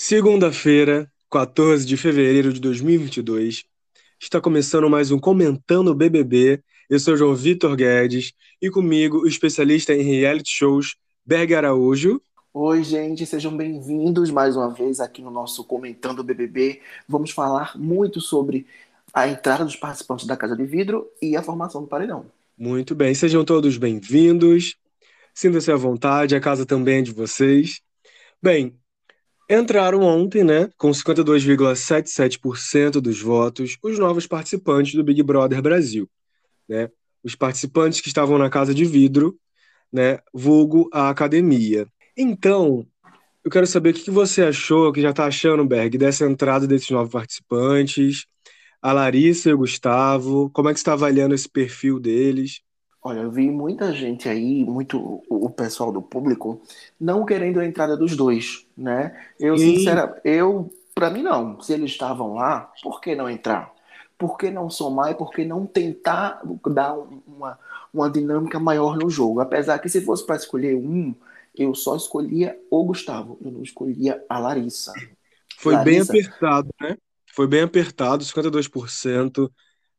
Segunda-feira, 14 de fevereiro de 2022, está começando mais um Comentando BBB. Eu sou João Vitor Guedes e comigo o especialista em reality shows, Berg Araújo. Oi, gente, sejam bem-vindos mais uma vez aqui no nosso Comentando BBB. Vamos falar muito sobre a entrada dos participantes da Casa de Vidro e a formação do paredão. Muito bem, sejam todos bem-vindos. Sinta-se à vontade, a casa também é de vocês. Bem, entraram ontem, né, com 52,77% dos votos, os novos participantes do Big Brother Brasil, né? Os participantes que estavam na Casa de Vidro, né, vulgo a academia. Então, eu quero saber o que você achou, que já está achando, Berg, dessa entrada desses novos participantes, a Larissa e o Gustavo, como é que você está avaliando esse perfil deles? Olha, eu vi muita gente aí, muito o pessoal do público, não querendo a entrada dos dois, né? Eu, sinceramente, eu, para mim não. Se eles estavam lá, por que não entrar? Por que não somar e por que não tentar dar uma, uma dinâmica maior no jogo? Apesar que se fosse para escolher um, eu só escolhia o Gustavo, eu não escolhia a Larissa. Foi Larissa. bem apertado, né? Foi bem apertado, 52%.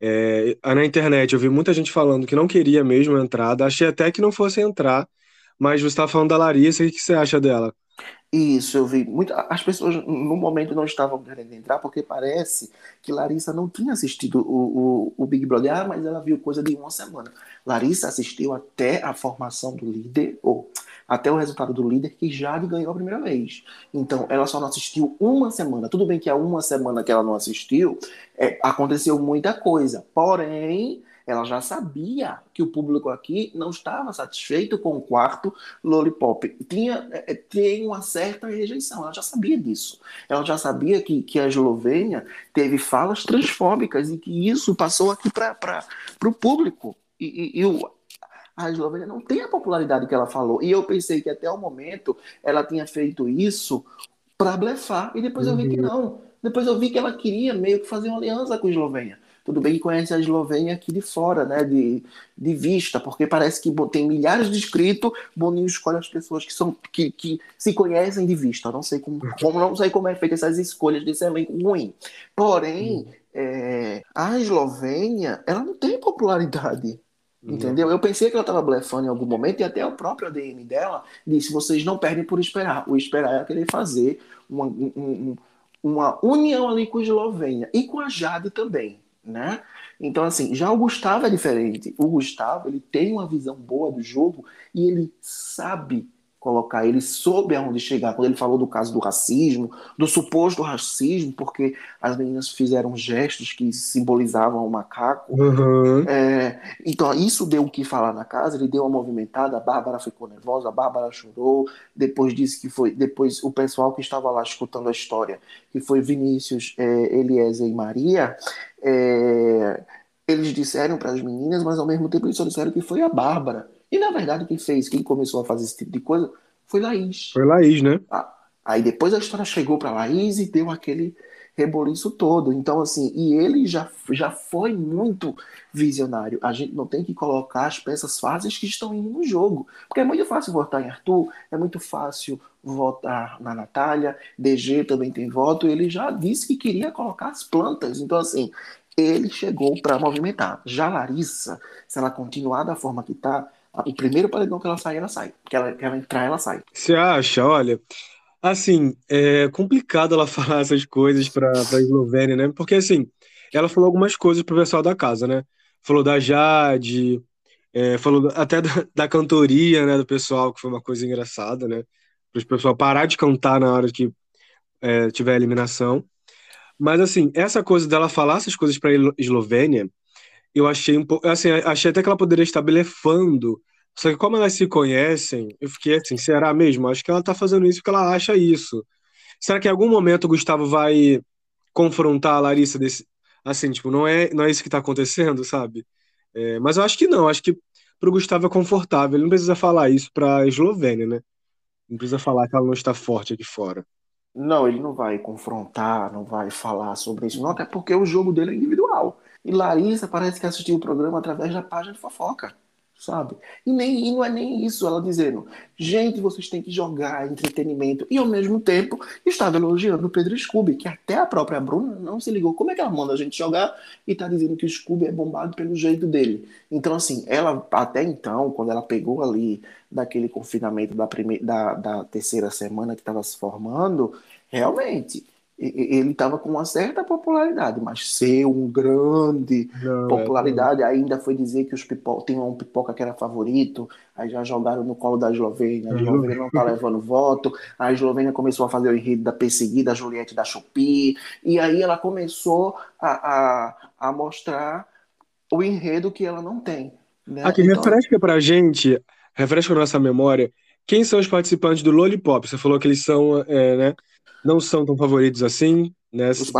É, na internet eu vi muita gente falando que não queria mesmo a entrada. Achei até que não fosse entrar, mas você está falando da Larissa, o que você acha dela? Isso, eu vi. Muito, as pessoas no momento não estavam querendo entrar porque parece que Larissa não tinha assistido o, o, o, Big Brother, ah, mas ela viu coisa de uma semana. Larissa assistiu até a formação do líder, ou até o resultado do líder, que Jade ganhou a primeira vez. Então, ela só não assistiu uma semana. Tudo bem que há uma semana que ela não assistiu, é, aconteceu muita coisa. Porém, ela já sabia que o público aqui não estava satisfeito com o quarto Lollipop. Tinha, é, tem uma certa rejeição, ela já sabia disso. Ela já sabia que, que a Eslovênia teve falas transfóbicas e que isso passou aqui para o público. E, e, e o, a Eslovênia não tem a popularidade que ela falou. E eu pensei que até o momento ela tinha feito isso para blefar. E depois uhum. eu vi que uhum. não. Depois eu vi que ela queria meio que fazer uma aliança com a Eslovênia. Tudo bem que conhece a Eslovênia aqui de fora, né? De, de vista, porque parece que tem milhares de inscritos, Boninho escolhe as pessoas que são que, que se conhecem de vista. não sei como, como não sei como é feita essas escolhas desse elenco ruim. Porém, uhum. é, a Eslovênia, ela não tem popularidade. Entendeu? Eu pensei que ela estava blefando em algum momento e até o próprio ADM dela disse: vocês não perdem por esperar. O esperar é querer fazer uma, um, uma união ali com a Eslovênia e com a Jade também, né? Então, assim, já o Gustavo é diferente. O Gustavo, ele tem uma visão boa do jogo e ele sabe colocar, ele soube aonde chegar, quando ele falou do caso do racismo, do suposto racismo, porque as meninas fizeram gestos que simbolizavam o macaco. Uhum. É, então, isso deu o que falar na casa, ele deu uma movimentada, a Bárbara ficou nervosa, a Bárbara chorou, depois disse que foi, depois o pessoal que estava lá escutando a história, que foi Vinícius, é, Eliezer e Maria, é, eles disseram para as meninas, mas ao mesmo tempo eles só disseram que foi a Bárbara e na verdade, quem fez, quem começou a fazer esse tipo de coisa foi Laís. Foi Laís, né? Ah, aí depois a história chegou para Laís e deu aquele reboliço todo. Então, assim, e ele já, já foi muito visionário. A gente não tem que colocar as peças fáceis que estão indo no jogo. Porque é muito fácil votar em Arthur, é muito fácil votar na Natália, DG também tem voto. Ele já disse que queria colocar as plantas. Então, assim, ele chegou para movimentar. Já Larissa, se ela continuar da forma que está, o primeiro paredão que ela sai, ela sai. Que ela, que ela entrar, ela sai. Você acha? Olha, assim, é complicado ela falar essas coisas para a Eslovênia, né? Porque, assim, ela falou algumas coisas pro pessoal da casa, né? Falou da Jade, é, falou até da, da, cantoria, né, do pessoal, que foi uma coisa engraçada, né? Para o pessoal parar de cantar na hora que é, tiver eliminação. Mas, assim, essa coisa dela falar essas coisas para a Eslovênia eu achei um pouco. Assim, achei até que ela poderia estar blefando. Só que como elas se conhecem, eu fiquei assim, será mesmo? Acho que ela tá fazendo isso porque ela acha isso. Será que em algum momento o Gustavo vai confrontar a Larissa desse. Assim, tipo, não é, não é isso que tá acontecendo, sabe? É, mas eu acho que não, acho que pro Gustavo é confortável. Ele não precisa falar isso pra Eslovênia, né? Não precisa falar que ela não está forte aqui fora. Não, ele não vai confrontar, não vai falar sobre isso, não, até porque o jogo dele é individual. E Larissa parece que assistiu o programa através da página de fofoca. sabe? E, nem, e não é nem isso, ela dizendo, gente, vocês têm que jogar entretenimento. E ao mesmo tempo estava elogiando o Pedro Scooby, que até a própria Bruna não se ligou. Como é que ela manda a gente jogar e tá dizendo que o Scooby é bombado pelo jeito dele? Então, assim, ela até então, quando ela pegou ali daquele confinamento da, primeira, da, da terceira semana que estava se formando, realmente ele estava com uma certa popularidade, mas ser um grande não, é, popularidade, é, ainda foi dizer que os pipoca, tem um pipoca que era favorito, aí já jogaram no colo da Eslovênia, a Eslovênia não está levando voto, a Eslovênia começou a fazer o enredo da perseguida, a Juliette da Chupi, e aí ela começou a, a, a mostrar o enredo que ela não tem. Né? Aqui, então... refresca pra gente, refresca a nossa memória, quem são os participantes do Lollipop? Você falou que eles são, é, né? não são tão favoritos assim, né? Os,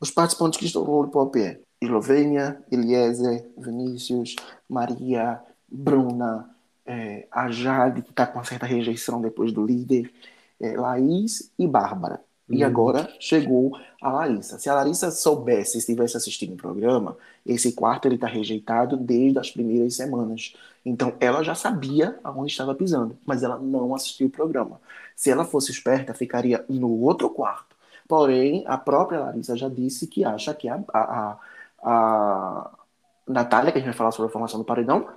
os participantes que estão no Lollipop é Eslovênia, Eliezer, Vinícius, Maria, Bruna, é, a Jade, que está com uma certa rejeição depois do líder, é, Laís e Bárbara. E uhum. agora chegou a Larissa. Se a Larissa soubesse, estivesse assistindo o programa, esse quarto ele está rejeitado desde as primeiras semanas. Então ela já sabia aonde estava pisando, mas ela não assistiu o programa. Se ela fosse esperta, ficaria no outro quarto. Porém, a própria Larissa já disse que acha que a, a, a Natália, que a gente vai falar sobre a formação do paredão,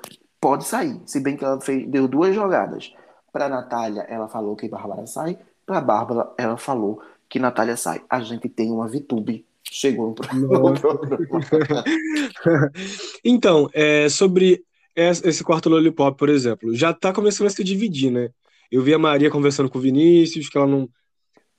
pode sair. Se bem que ela fez, deu duas jogadas. Para a Natália, ela falou que Bárbara sai. Para a Bárbara, ela falou que Natália sai. A gente tem uma VTube. Chegou no programa. então, é, sobre esse quarto Lollipop, por exemplo, já está começando a se dividir, né? Eu vi a Maria conversando com o Vinícius, que ela não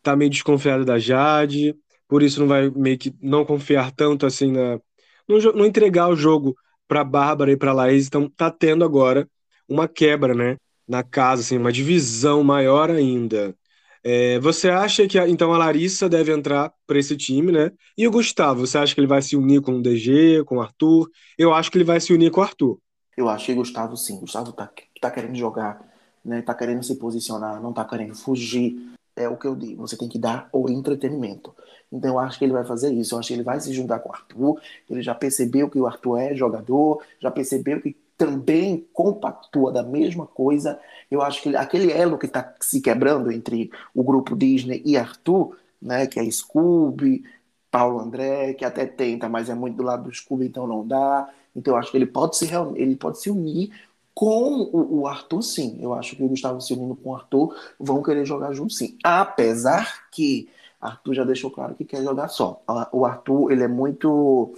tá meio desconfiada da Jade, por isso não vai meio que não confiar tanto assim na. Não, não entregar o jogo para Bárbara e para Laís, então tá tendo agora uma quebra, né? Na casa, assim, uma divisão maior ainda. É, você acha que então a Larissa deve entrar para esse time, né? E o Gustavo, você acha que ele vai se unir com o DG, com o Arthur? Eu acho que ele vai se unir com o Arthur. Eu acho que Gustavo sim. Gustavo tá, tá querendo jogar, né? Tá querendo se posicionar, não tá querendo fugir. É o que eu digo. Você tem que dar o entretenimento. Então eu acho que ele vai fazer isso. Eu acho que ele vai se juntar com o Arthur. Ele já percebeu que o Arthur é jogador, já percebeu que também compactua da mesma coisa. Eu acho que aquele elo que está se quebrando entre o grupo Disney e Arthur, né, que é Scooby, Paulo André, que até tenta, mas é muito do lado do Scooby, então não dá. Então eu acho que ele pode se ele pode se unir com o, Arthur, sim. Eu acho que o Gustavo se unindo com o Arthur vão querer jogar junto, sim. Apesar que Arthur já deixou claro que quer jogar só. O Arthur ele é muito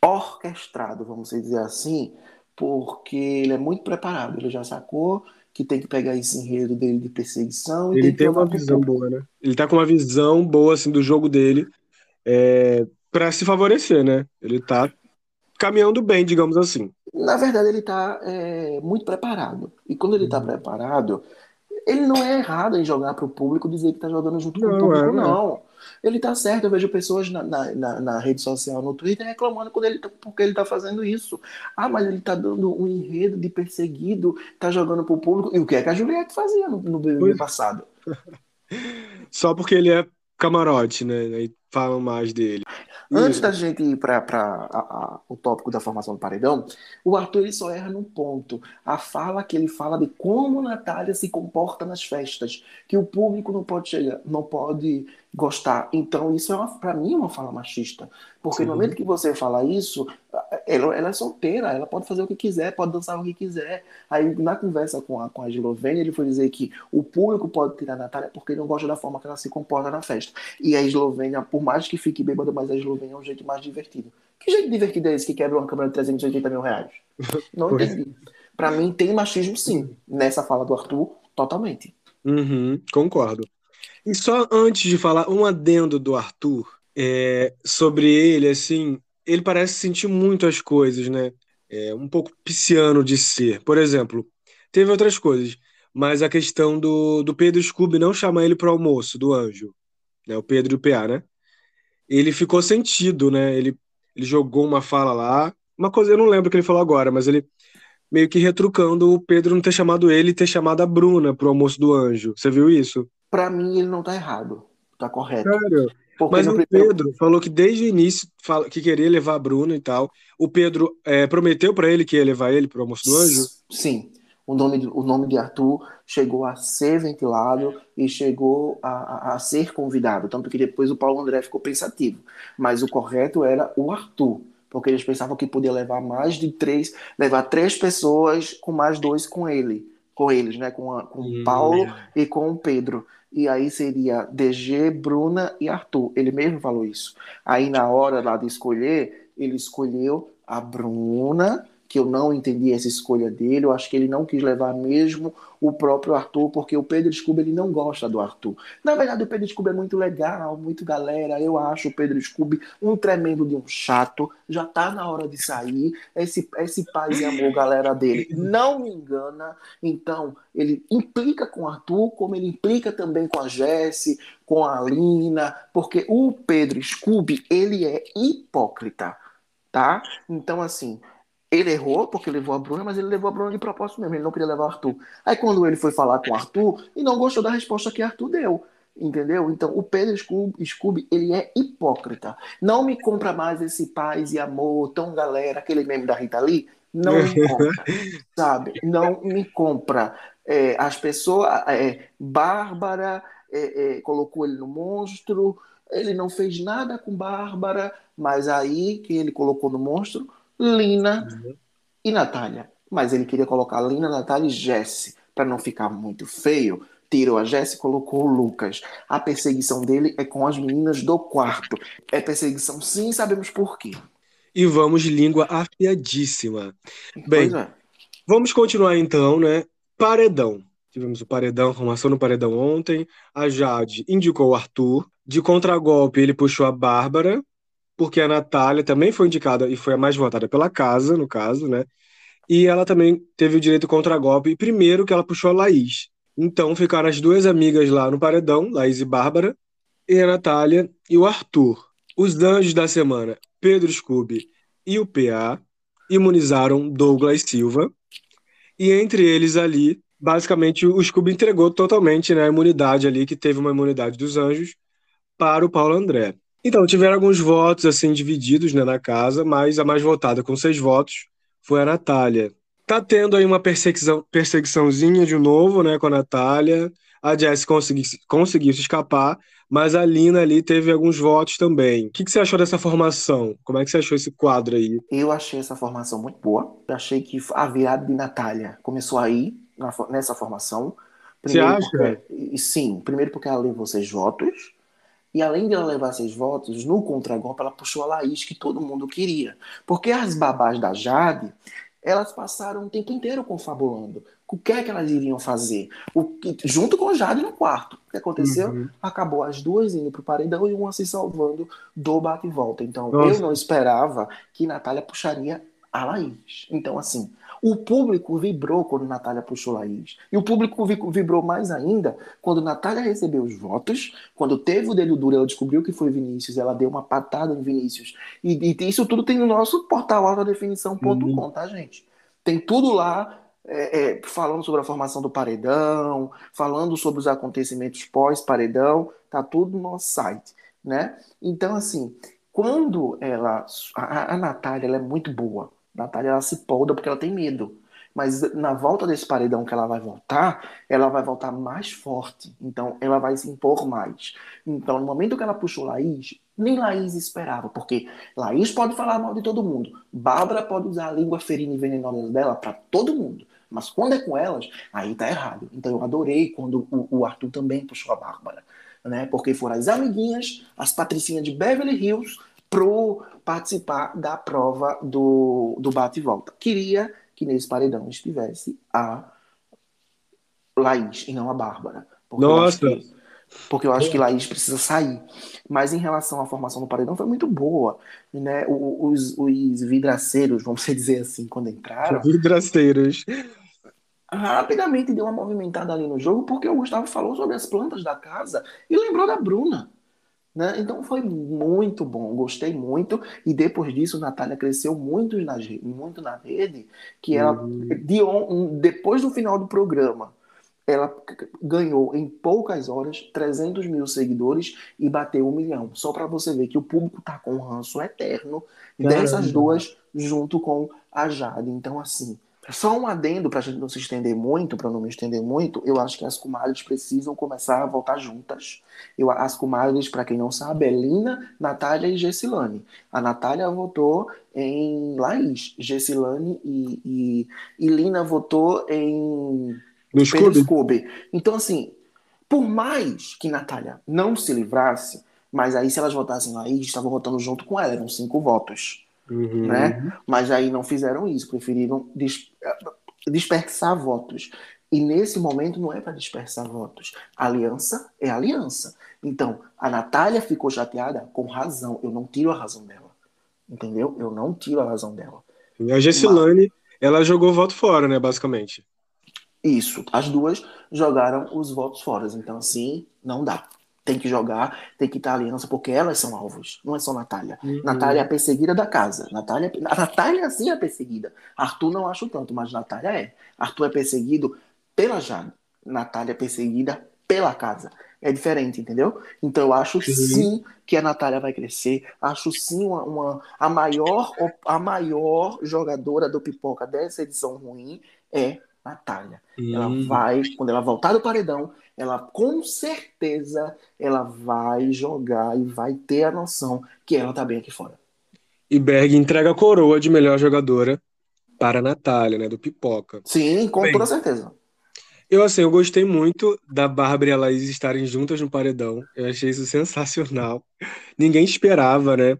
orquestrado, vamos dizer assim, porque ele é muito preparado, ele já sacou que tem que pegar esse enredo dele de perseguição. ele tem, tem uma visão boa, né? Ele tá com uma visão boa, assim, do jogo dele é, para se favorecer, né? Ele tá caminhando bem, digamos assim. Na verdade, ele tá é, muito preparado. E quando ele tá uhum. preparado, ele não é errado em jogar para o público dizer que tá jogando junto não, com o público, é, não. Ele tá certo, eu vejo pessoas na, na, na, rede social, no Twitter, reclamando quando ele tá, porque ele tá fazendo isso. Ah, mas ele tá dando um enredo de perseguido, tá jogando pro público. E o que é que a Juliette fazia no, no BBB passado? Só porque ele é camarote, né? E falam mais dele. Antes da gente ir para o tópico da formação do paredão, o Arthur ele só erra num ponto. A fala que ele fala de como Natália se comporta nas festas, que o público não pode chegar, não pode gostar. Então, isso é para mim é uma fala machista. Porque Sim. no momento que você fala isso, ela, ela, é solteira, ela pode fazer o que quiser, pode dançar o que quiser. Aí, na conversa com a, com a Eslovênia, ele foi dizer que o público pode tirar a Natália porque não gosta da forma que ela se comporta na festa. E a Eslovênia, por mais que fique bêbada, mas a Eslovênia é um jeito mais divertido. Que jeito divertido é esse que quebra uma câmera de 380 mil reais? Não entendi. Para mim, tem machismo sim, nessa fala do Arthur, totalmente. Uhum, concordo. E só antes de falar, um adendo do Arthur é, sobre ele, assim, ele parece sentir muito as coisas, né? É um pouco pisciano de ser. Por exemplo, teve outras coisas, mas a questão do, do Pedro Scooby não chamar ele para o almoço, do anjo, né? O Pedro e o PA, né? Ele ficou sentido, né? Ele, ele jogou uma fala lá, uma coisa, eu não lembro o que ele falou agora, mas ele meio que retrucando o Pedro não ter chamado ele e ter chamado a Bruna pro almoço do anjo. Você viu isso? Para mim, ele não tá errado. Tá correto. Sério? Mas o primeiro... Pedro falou que desde o início fala, que queria levar a Bruna e tal. O Pedro é, prometeu para ele que ia levar ele para o almoço do anjo? Sim. O nome, de, o nome de Arthur chegou a ser ventilado e chegou a, a, a ser convidado. Tanto que depois o Paulo André ficou pensativo. Mas o correto era o Arthur porque eles pensavam que podia levar mais de três, levar três pessoas com mais dois com ele, com eles, né, com, a, com hum. Paulo e com o Pedro. E aí seria DG, Bruna e Arthur. Ele mesmo falou isso. Aí na hora lá de escolher, ele escolheu a Bruna que eu não entendi essa escolha dele. Eu acho que ele não quis levar mesmo o próprio Arthur, porque o Pedro Scooby ele não gosta do Arthur. Na verdade, o Pedro Scooby é muito legal, muito galera. Eu acho o Pedro Scooby um tremendo de um chato. Já tá na hora de sair. Esse, esse paz e amor, galera dele, não me engana. Então, ele implica com o Arthur, como ele implica também com a Jesse, com a Lina, porque o Pedro Scooby, ele é hipócrita, tá? Então, assim, ele errou porque levou a Bruna, mas ele levou a Bruna de propósito mesmo. Ele não queria levar o Arthur. Aí quando ele foi falar com o Arthur, e não gostou da resposta que Arthur deu. Entendeu? Então, o Pedro Scooby, Scooby, ele é hipócrita. Não me compra mais esse paz e amor, tão galera, aquele meme da Rita Lee. Não me compra, sabe? Não me compra. É, as pessoas. É, Bárbara é, é, colocou ele no monstro. Ele não fez nada com Bárbara, mas aí que ele colocou no monstro, Lina uhum. e Natália. Mas ele queria colocar Lina, Natália e Jesse, para não ficar muito feio. Tirou a Jesse e colocou o Lucas. A perseguição dele é com as meninas do quarto. É perseguição, sim, sabemos por quê. E vamos de língua afiadíssima. Bem, é. vamos continuar então, né? Paredão. Tivemos o paredão, formação no paredão ontem. A Jade indicou o Arthur. De contragolpe, ele puxou a Bárbara porque a Natália também foi indicada e foi a mais votada pela casa, no caso, né? E ela também teve o direito contra golpe, e primeiro que ela puxou a Laís. Então ficaram as duas amigas lá no paredão, Laís e Bárbara, e a Natália e o Arthur. Os anjos da semana, Pedro Scooby e o PA, imunizaram Douglas Silva. E entre eles ali, basicamente, o Scooby entregou totalmente né, a imunidade ali, que teve uma imunidade dos anjos, para o Paulo André. Então, tiveram alguns votos assim divididos né, na casa, mas a mais votada com seis votos foi a Natália. Tá tendo aí uma perseguição, perseguiçãozinha de novo, né, com a Natália. A Jess consegui, conseguiu se escapar, mas a Lina ali teve alguns votos também. O que, que, você achou dessa formação? Como é que você achou esse quadro aí? Eu achei essa formação muito boa. Eu achei que a virada de Natália começou aí, nessa formação. Primeiro você acha? Porque, sim, primeiro porque ela levou seis votos. E além de ela levar seis votos, no contragolpe ela puxou a Laís, que todo mundo queria. Porque as babás da Jade, elas passaram o tempo inteiro confabulando. O que é que elas iriam fazer? O, junto com a Jade no quarto. O que aconteceu? Uhum. Acabou as duas indo pro paredão e uma se salvando do bate-volta. Então, Nossa. eu não esperava que Natália puxaria a Laís. Então, assim, o público vibrou quando Natália puxou Laís. E o público vibrou mais ainda quando Natália recebeu os votos, quando teve o dedo duro, ela descobriu que foi Vinícius, ela deu uma patada em Vinícius. E, e isso tudo tem no nosso portal autodefinição.com, uhum. tá, gente? Tem tudo lá é, é, falando sobre a formação do paredão, falando sobre os acontecimentos pós-paredão, tá tudo no nosso site, né? Então, assim, quando ela. A, a Natália ela é muito boa. Natália ela se polda porque ela tem medo. Mas na volta desse paredão que ela vai voltar, ela vai voltar mais forte. Então ela vai se impor mais. Então, no momento que ela puxou Laís, nem Laís esperava, porque Laís pode falar mal de todo mundo. Bárbara pode usar a língua ferina e venenosa dela para todo mundo. Mas quando é com elas, aí tá errado. Então eu adorei quando o, o Arthur também puxou a Bárbara. Né? Porque foram as amiguinhas, as patricinhas de Beverly Hills, pro participar da prova do, do bate e volta. Queria que nesse paredão estivesse a Laís e não a Bárbara. Porque Nossa! Eu que, porque eu acho que Laís precisa sair. Mas em relação à formação do paredão, foi muito boa. Né? Os, os vidraceiros, vamos dizer assim, quando entraram. Vidraceiros. Rapidamente deu uma movimentada ali no jogo, porque o Gustavo falou sobre as plantas da casa e lembrou da Bruna. Né? Então foi muito bom, gostei muito. E depois disso, Natália cresceu muito na, muito na rede, que ela, uhum. de on, depois do final do programa, ela ganhou em poucas horas 300 mil seguidores e bateu um milhão. Só para você ver que o público tá com um ranço eterno Caramba. dessas duas junto com a Jade. Então, assim, só um adendo para a gente não se estender muito, para não me estender muito, eu acho que as comadres precisam começar a voltar juntas. Eu, as comadres, para quem não sabe, é Lina, Natália e Gessilane. A Natália votou em Laís, Gessilane e, e, e Lina votou em no Scooby. Scooby. Então, assim, por mais que Natália não se livrasse, mas aí se elas votassem Laís, estavam votando junto com ela, eram cinco votos. Uhum. Né? Mas aí não fizeram isso, preferiram dis dispersar votos. E nesse momento não é para dispersar votos. Aliança é aliança. Então, a Natália ficou chateada com razão. Eu não tiro a razão dela. Entendeu? Eu não tiro a razão dela. E a Gessilane, Mas... ela jogou voto fora, né, basicamente. Isso. As duas jogaram os votos fora. Então, assim, não dá tem que jogar, tem que estar aliança, porque elas são alvos, não é só Natália. Uhum. Natália é a perseguida da casa. Natália, a Natália sim é perseguida. Arthur não acho tanto, mas Natália é. Arthur é perseguido pela Jade. Natália é perseguida pela casa. É diferente, entendeu? Então eu acho sim, sim que a Natália vai crescer. Acho sim uma, uma, a, maior, a maior jogadora do pipoca dessa edição ruim é Natália. Ela uhum. vai, quando ela voltar do paredão, ela com certeza ela vai jogar e vai ter a noção que ela tá bem aqui fora. E Berg entrega a coroa de melhor jogadora para a Natália, né, do Pipoca. Sim, com bem, toda certeza. Eu, assim, eu gostei muito da Bárbara e a Laís estarem juntas no paredão. Eu achei isso sensacional. Ninguém esperava, né?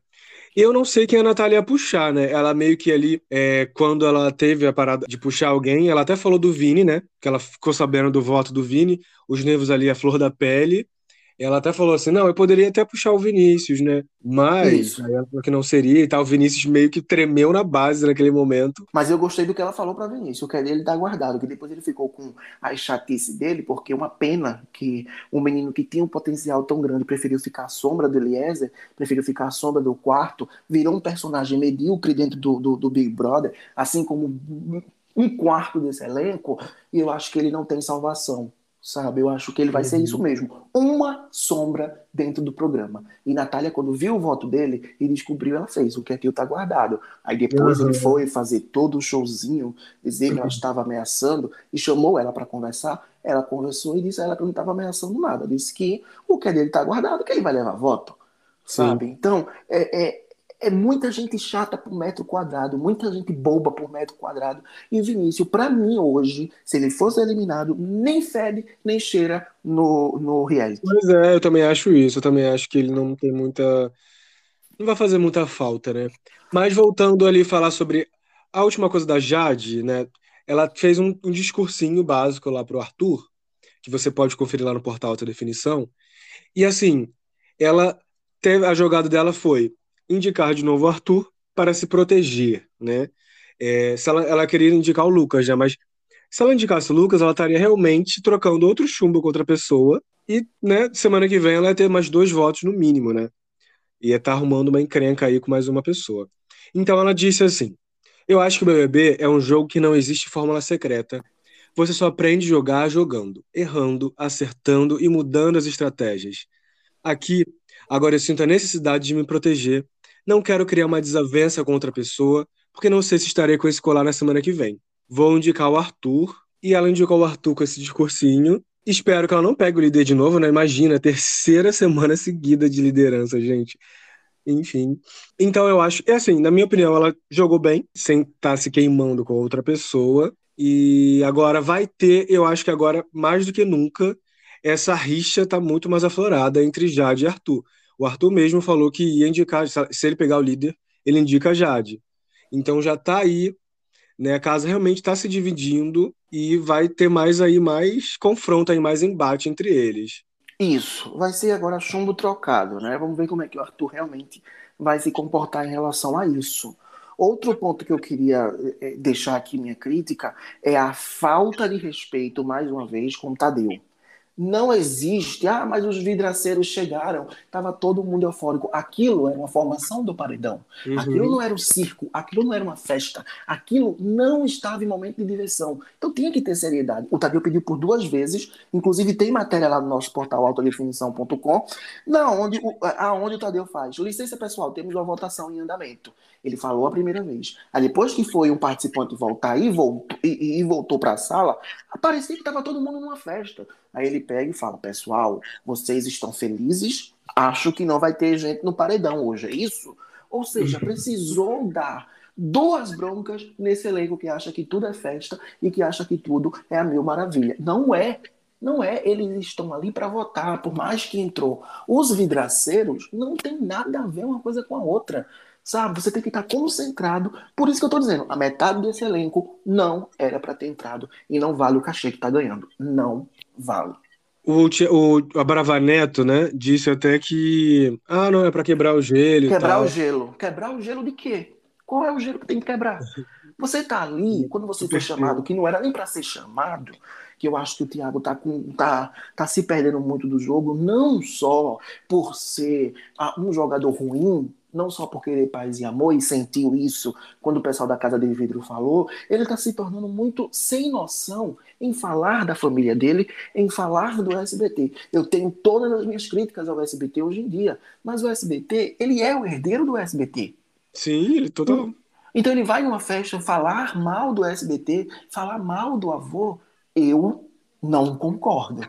Eu não sei quem a Natália ia puxar, né? Ela meio que ali, é, quando ela teve a parada de puxar alguém, ela até falou do Vini, né? Que ela ficou sabendo do voto do Vini, os nervos ali, a flor da pele. Ela até falou assim: não, eu poderia até puxar o Vinícius, né? Mas aí ela falou que não seria e tal. O Vinícius meio que tremeu na base naquele momento. Mas eu gostei do que ela falou para Vinícius. Eu quero ele dar guardado, que depois ele ficou com a chatice dele, porque é uma pena que um menino que tinha um potencial tão grande preferiu ficar à sombra do Eliezer, preferiu ficar à sombra do quarto, virou um personagem medíocre dentro do, do, do Big Brother, assim como um quarto desse elenco, e eu acho que ele não tem salvação sabe? Eu acho que ele vai ser isso uhum. mesmo, uma sombra dentro do programa. E Natália, quando viu o voto dele e descobriu, ela fez, o que aquilo tá guardado. Aí depois uhum. ele foi fazer todo o showzinho, dizer que ela uhum. estava ameaçando e chamou ela para conversar. Ela conversou e disse a ela que não estava ameaçando nada. Disse que o que é dele tá guardado, que ele vai levar voto, sabe? Sim. Então, é, é é muita gente chata por metro quadrado, muita gente boba por metro quadrado. E Vinícius, para mim hoje, se ele fosse eliminado, nem fede, nem cheira no, no reality. Pois é, eu também acho isso. Eu também acho que ele não tem muita. Não vai fazer muita falta, né? Mas voltando ali falar sobre a última coisa da Jade, né? Ela fez um, um discursinho básico lá pro Arthur, que você pode conferir lá no portal Alta Definição. E assim, ela teve a jogada dela foi indicar de novo o Arthur para se proteger, né? É, se ela, ela queria indicar o Lucas, né? Mas se ela indicasse o Lucas, ela estaria realmente trocando outro chumbo com outra pessoa e, né, semana que vem ela ia ter mais dois votos no mínimo, né? Ia estar tá arrumando uma encrenca aí com mais uma pessoa. Então ela disse assim: Eu acho que o BBB é um jogo que não existe fórmula secreta. Você só aprende a jogar jogando, errando, acertando e mudando as estratégias. Aqui, agora eu sinto a necessidade de me proteger não quero criar uma desavença com outra pessoa, porque não sei se estarei com esse colar na semana que vem. Vou indicar o Arthur, e ela indicou o Arthur com esse discursinho. Espero que ela não pegue o líder de novo, né? Imagina, terceira semana seguida de liderança, gente. Enfim. Então eu acho. É assim, na minha opinião, ela jogou bem, sem estar tá se queimando com outra pessoa. E agora vai ter, eu acho que agora, mais do que nunca, essa rixa tá muito mais aflorada entre Jade e Arthur. O Arthur mesmo falou que ia indicar, se ele pegar o líder, ele indica a Jade. Então já está aí, né? A casa realmente está se dividindo e vai ter mais aí mais confronto aí, mais embate entre eles. Isso, vai ser agora chumbo trocado, né? Vamos ver como é que o Arthur realmente vai se comportar em relação a isso. Outro ponto que eu queria eh, deixar aqui minha crítica é a falta de respeito, mais uma vez, com o Tadeu. Não existe. Ah, mas os vidraceiros chegaram. Tava todo mundo eufórico. Aquilo era uma formação do paredão. Uhum. Aquilo não era um circo. Aquilo não era uma festa. Aquilo não estava em momento de diversão. Então tinha que ter seriedade. O Tadeu pediu por duas vezes. Inclusive tem matéria lá no nosso portal autodefinição.com, onde o, aonde o Tadeu faz. Licença pessoal, temos uma votação em andamento. Ele falou a primeira vez. Aí depois que foi um participante voltar e voltou, e, e voltou para a sala, parecia que estava todo mundo numa festa. Aí ele pega e fala: Pessoal, vocês estão felizes? Acho que não vai ter gente no paredão hoje, é isso? Ou seja, precisou dar duas broncas nesse elenco que acha que tudo é festa e que acha que tudo é a mil maravilha. Não é. Não é, eles estão ali para votar, por mais que entrou. Os vidraceiros não tem nada a ver uma coisa com a outra. Sabe? Você tem que estar concentrado. Por isso que eu estou dizendo, a metade desse elenco não era para ter entrado e não vale o cachê que está ganhando. Não vale. O, o Abravaneto, né, disse até que. Ah, não, é para quebrar o gelo. Quebrar o gelo. Quebrar o gelo de quê? Qual é o gelo que tem que quebrar? Você tá ali, quando você foi chamado, que não era nem para ser chamado, que eu acho que o Thiago tá, com, tá, tá se perdendo muito do jogo, não só por ser ah, um jogador ruim, não só por querer paz e amor, e sentiu isso quando o pessoal da Casa de Vidro falou, ele está se tornando muito sem noção em falar da família dele, em falar do SBT. Eu tenho todas as minhas críticas ao SBT hoje em dia, mas o SBT, ele é o herdeiro do SBT. Sim, ele total. Então ele vai numa festa falar mal do SBT, falar mal do avô, eu não concordo,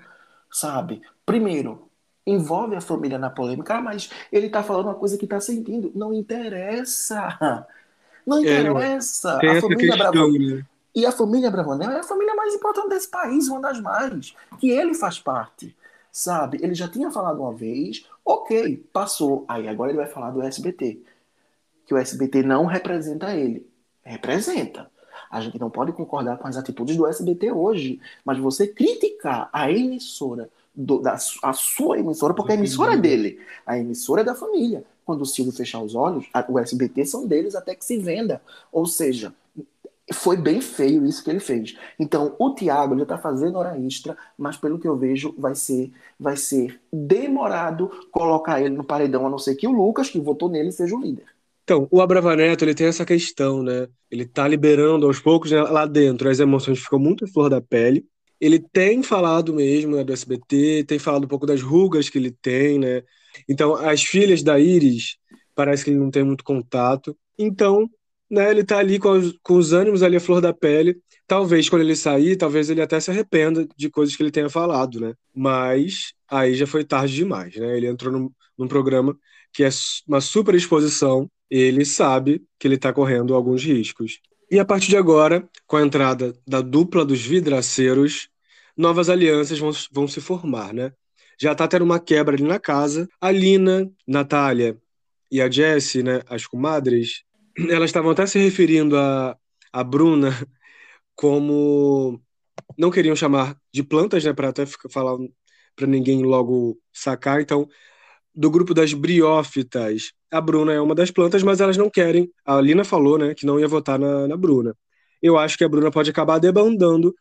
sabe? Primeiro, envolve a família na polêmica, ah, mas ele está falando uma coisa que está sentindo. Não interessa. Não é, interessa. É, a família Bravanel. Né? E a família Bravanel é a família mais importante desse país, uma das mais, que ele faz parte. Sabe? Ele já tinha falado uma vez, ok, passou. Aí agora ele vai falar do SBT. Que o SBT não representa ele. Representa. A gente não pode concordar com as atitudes do SBT hoje, mas você criticar a emissora do, da a sua emissora, porque a emissora é dele. A emissora é da família. Quando o Silvio fechar os olhos, a, o SBT são deles até que se venda. Ou seja, foi bem feio isso que ele fez. Então, o Thiago ele está fazendo hora extra, mas pelo que eu vejo, vai ser, vai ser demorado colocar ele no paredão, a não ser que o Lucas, que votou nele, seja o líder. Então, o Abravaneto, ele tem essa questão, né? Ele tá liberando aos poucos né, lá dentro, as emoções ficam muito flor da pele ele tem falado mesmo né, do SBT, tem falado um pouco das rugas que ele tem, né? Então, as filhas da Iris, parece que ele não tem muito contato. Então, né, ele tá ali com os, com os ânimos ali à flor da pele. Talvez quando ele sair, talvez ele até se arrependa de coisas que ele tenha falado, né? Mas aí já foi tarde demais, né? Ele entrou num, num programa que é uma super exposição, ele sabe que ele está correndo alguns riscos. E a partir de agora, com a entrada da dupla dos vidraceiros, novas alianças vão, vão se formar, né? Já tá tendo uma quebra ali na casa. A Lina, Natália e a Jessie, né, as comadres, elas estavam até se referindo a, a Bruna como não queriam chamar de plantas, né, para até falar para ninguém logo sacar. Então, do grupo das briófitas, a Bruna é uma das plantas, mas elas não querem. A Lina falou, né, que não ia votar na, na Bruna. Eu acho que a Bruna pode acabar debandando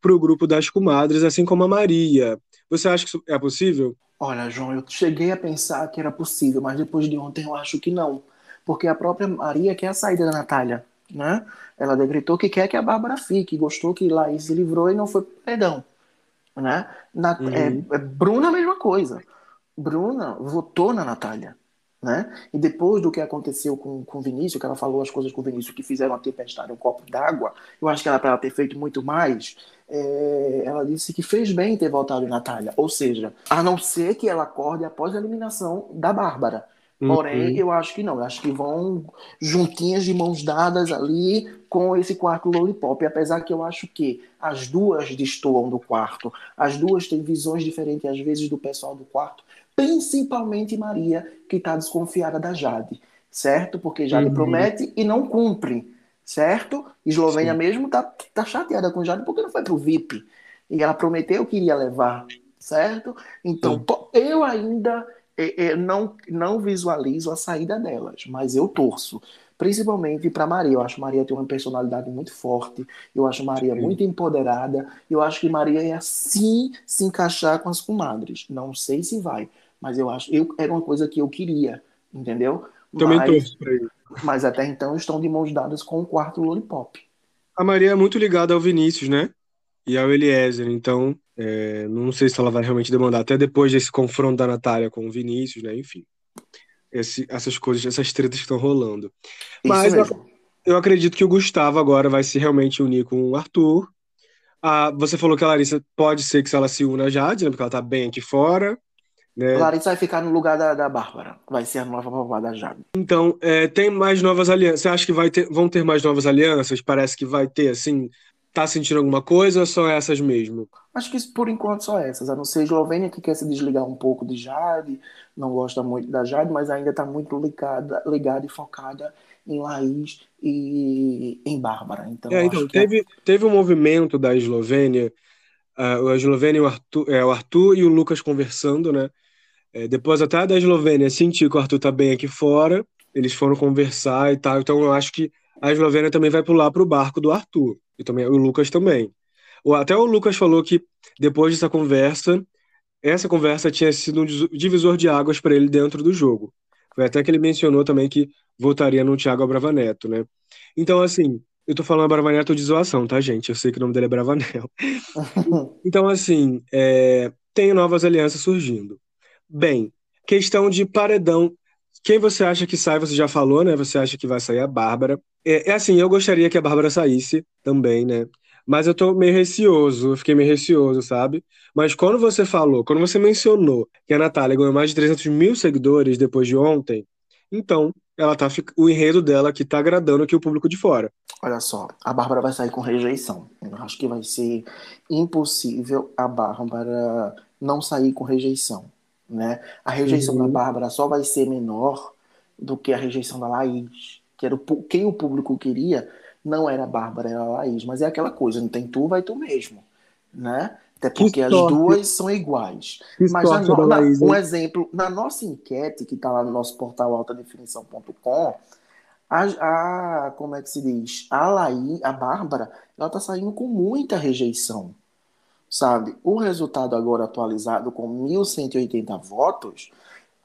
para o grupo das comadres, assim como a Maria. Você acha que isso é possível? Olha, João, eu cheguei a pensar que era possível, mas depois de ontem eu acho que não. Porque a própria Maria quer a saída da Natália. Né? Ela decretou que quer que a Bárbara fique, gostou que Laís se livrou e não foi perdão. Né? Na, uhum. é, é, Bruna a mesma coisa. Bruna votou na Natália. Né? E depois do que aconteceu com, com Vinícius, que ela falou as coisas com Vinícius que fizeram a tempestade um copo d'água, eu acho que ela para ter feito muito mais, é, ela disse que fez bem ter voltado em Natália. Ou seja, a não ser que ela acorde após a eliminação da Bárbara. Porém, uhum. eu acho que não. Eu acho que vão juntinhas de mãos dadas ali com esse quarto lollipop. Apesar que eu acho que as duas destoam do quarto. As duas têm visões diferentes, às vezes, do pessoal do quarto principalmente Maria, que está desconfiada da Jade, certo? Porque Jade uhum. promete e não cumpre, certo? Eslovênia Sim. mesmo tá, tá chateada com Jade porque não foi pro VIP. E ela prometeu que iria levar, certo? Então, eu ainda não, não visualizo a saída delas, mas eu torço principalmente para Maria. Eu acho Maria tem uma personalidade muito forte, eu acho Maria Sim. muito empoderada, eu acho que Maria ia sim se encaixar com as comadres. Não sei se vai, mas eu acho, eu era uma coisa que eu queria, entendeu? Também mas, torço pra ele. Mas até então estão de mãos dadas com o quarto Lollipop. A Maria é muito ligada ao Vinícius, né? E ao Eliezer, então é, não sei se ela vai realmente demandar, até depois desse confronto da Natália com o Vinícius, né? Enfim. Esse, essas coisas, essas tretas que estão rolando. Mas eu, eu, acredito que o Gustavo agora vai se realmente unir com o Arthur. Ah, você falou que a Larissa pode ser que ela se una a Jade, né? Porque ela tá bem aqui fora. Né? Larissa vai ficar no lugar da, da Bárbara. Vai ser a nova vovó da Jade. Então, é, tem mais novas alianças. Você acha que vai ter, vão ter mais novas alianças? Parece que vai ter, assim. Tá sentindo alguma coisa ou só essas mesmo? Acho que por enquanto só essas. A não ser Eslovênia que quer se desligar um pouco de Jade, não gosta muito da Jade, mas ainda está muito ligada, ligada e focada em Laís e em Bárbara. Então, é, então teve, é... teve um movimento da Eslovênia, a Eslovênia, o Arthur, é, o Arthur e o Lucas conversando, né? É, depois até da Eslovênia sentir que o Arthur tá bem aqui fora, eles foram conversar e tal. Então eu acho que a Eslovênia também vai pular para o barco do Arthur. E também o Lucas também. Até o Lucas falou que depois dessa conversa, essa conversa tinha sido um divisor de águas para ele dentro do jogo. Foi até que ele mencionou também que votaria no Thiago Abravanel, né? Então, assim, eu tô falando Abravanel de zoação, tá, gente? Eu sei que o nome dele é Bravanel. então, assim, é, tem novas alianças surgindo. Bem, questão de paredão. Quem você acha que sai? Você já falou, né? Você acha que vai sair a Bárbara. É, é assim, eu gostaria que a Bárbara saísse também, né? Mas eu tô meio receoso, eu fiquei meio receoso, sabe? Mas quando você falou, quando você mencionou que a Natália ganhou mais de 300 mil seguidores depois de ontem, então ela tá o enredo dela que tá agradando aqui o público de fora. Olha só, a Bárbara vai sair com rejeição. Eu acho que vai ser impossível a Bárbara não sair com rejeição né? A rejeição uhum. da Bárbara só vai ser menor do que a rejeição da Laís, que era o, quem o público queria não era a Bárbara, era a Laís, mas é aquela coisa, não tem tu, vai tu mesmo, né? Até porque as duas são iguais. Que mas na, na, Laís, um exemplo, na nossa enquete, que está lá no nosso portal altadefinição.com, a, a, como é que se diz? A Laís, a Bárbara, ela tá saindo com muita rejeição sabe? O resultado agora atualizado com 1.180 votos,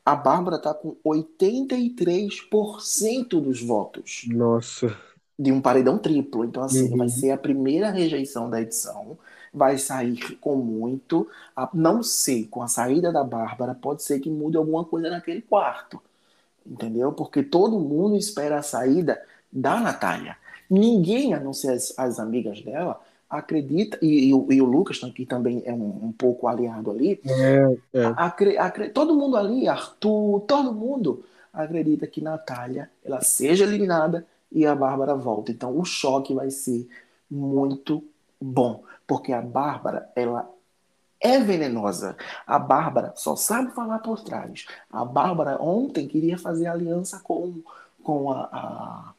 a Bárbara está com 83% dos votos. Nossa. De um paredão triplo. Então, assim, uhum. vai ser a primeira rejeição da edição. Vai sair com muito. A, não sei, com a saída da Bárbara, pode ser que mude alguma coisa naquele quarto. Entendeu? Porque todo mundo espera a saída da Natália. Ninguém, a não ser as, as amigas dela, acredita, e, e, o, e o Lucas que também é um, um pouco aliado ali, é, é. Acre, acre, todo mundo ali, Arthur, todo mundo acredita que Natália ela seja eliminada e a Bárbara volta. Então o choque vai ser muito bom, porque a Bárbara ela é venenosa. A Bárbara só sabe falar por trás. A Bárbara ontem queria fazer aliança com, com a, a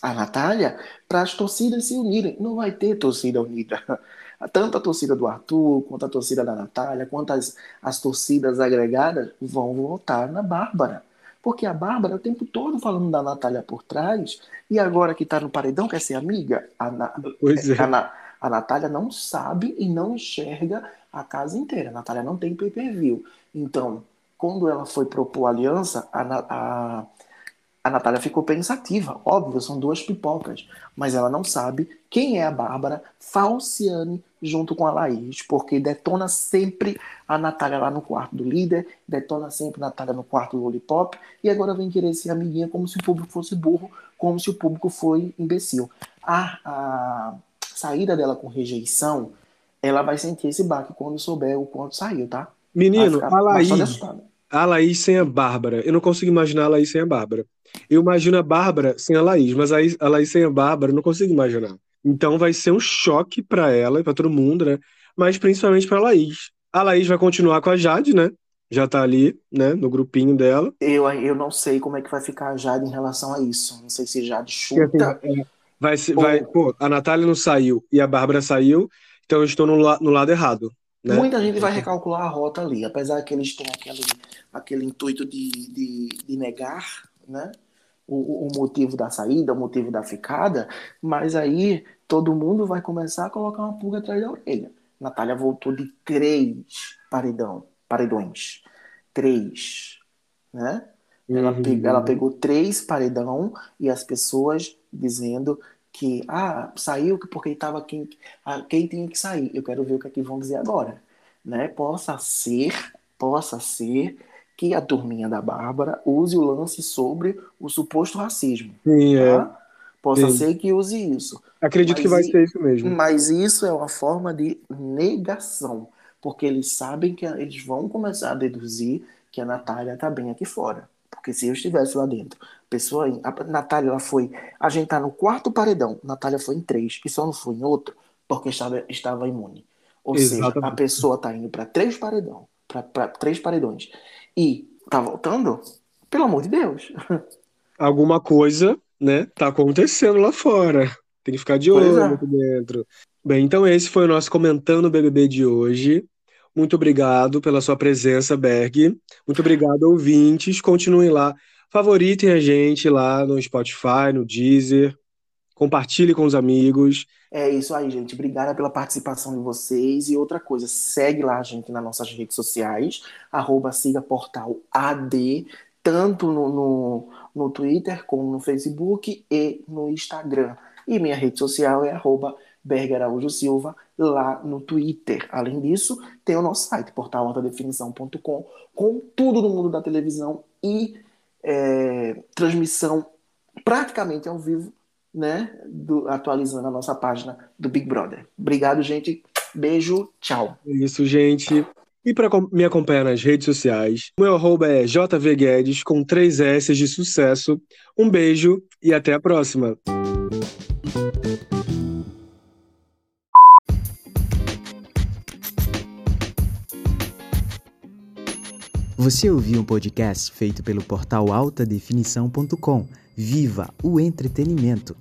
a Natália para as torcidas se unirem. Não vai ter torcida unida. Tanto a torcida do Arthur, quanto a torcida da Natália, quanto as, as torcidas agregadas vão votar na Bárbara. Porque a Bárbara o tempo todo falando da Natália por trás, e agora que está no paredão, quer ser amiga? A, Na, é. a, a Natália não sabe e não enxerga a casa inteira. A Natália não tem pay per view. Então, quando ela foi propor aliança, a, a, a Natália ficou pensativa, óbvio, são duas pipocas, mas ela não sabe quem é a Bárbara Falciane junto com a Laís, porque detona sempre a Natália lá no quarto do líder, detona sempre a Natália no quarto do Lollipop, e agora vem querer ser amiguinha como se o público fosse burro, como se o público foi imbecil. A, a saída dela com rejeição, ela vai sentir esse baque quando souber o quanto saiu, tá? Menino, a Laís, a Laís sem a Bárbara, eu não consigo imaginar a Laís sem a Bárbara. Eu imagino a Bárbara sem a Laís, mas a, a Laís sem a Bárbara eu não consigo imaginar. Então vai ser um choque para ela e para todo mundo, né? Mas principalmente para a Laís. A Laís vai continuar com a Jade, né? Já tá ali, né, no grupinho dela. Eu, eu não sei como é que vai ficar a Jade em relação a isso. Não sei se Jade chuta. Assim, vai, ou... vai, pô, a Natália não saiu e a Bárbara saiu, então eu estou no, no lado errado. Né? Muita gente vai recalcular a rota ali, apesar que eles têm aquele, aquele intuito de, de, de negar, né? o, o motivo da saída, o motivo da ficada, mas aí todo mundo vai começar a colocar uma pulga atrás da orelha. Natália voltou de três paredão, paredões. Três. Né? Ela, Uhum. pegou, ela pegou três paredão e as pessoas dizendo que ah, saiu porque estava quem, quem tinha que sair. Eu quero ver o que é que vão dizer agora. Né? Possa ser, possa ser que a turminha da Bárbara use o lance sobre o suposto racismo. Sim, é. Tá? Possa Sim. ser que use isso. Acredito Mas que vai ser isso mesmo. Mas isso é uma forma de negação, porque eles sabem que eles vão começar a deduzir que a Natália está bem aqui fora. Porque se eu estivesse lá dentro, a pessoa, a Natália ela foi, a gente tá no quarto paredão, Natália foi em três e só não foi em outro porque estava, estava imune. Ou seja, a Exatamente. pessoa tá indo para três paredão, para três paredões e tá voltando, pelo amor de Deus. Alguma coisa, né, tá acontecendo lá fora. Tem que ficar de olho é. aqui dentro. Bem, então esse foi o nosso Comentando o BBB de hoje. Muito obrigado pela sua presença, Berg. Muito obrigado, ouvintes. Continuem lá. Favoritem a gente lá no Spotify, no Deezer. Compartilhe com os amigos. É isso aí, gente. Obrigada pela participação de vocês. E outra coisa, segue lá a gente nas nossas redes sociais, arroba siga portal AD, tanto no, no, no Twitter como no Facebook e no Instagram. E minha rede social é arroba Berger Araújo Silva, lá no Twitter. Além disso, tem o nosso site, portalaltadefinição.com, com tudo do mundo da televisão e é, transmissão praticamente ao vivo né, do- atualizando a nossa página do Big Brother. Obrigado, gente. Beijo, tchau. É isso, gente. E para me acompanhar nas redes sociais, meu arroba é jvguedes com três S de sucesso. Um beijo e até a próxima. Você ouviu um podcast feito pelo portal altadefinição.com. Viva o entretenimento!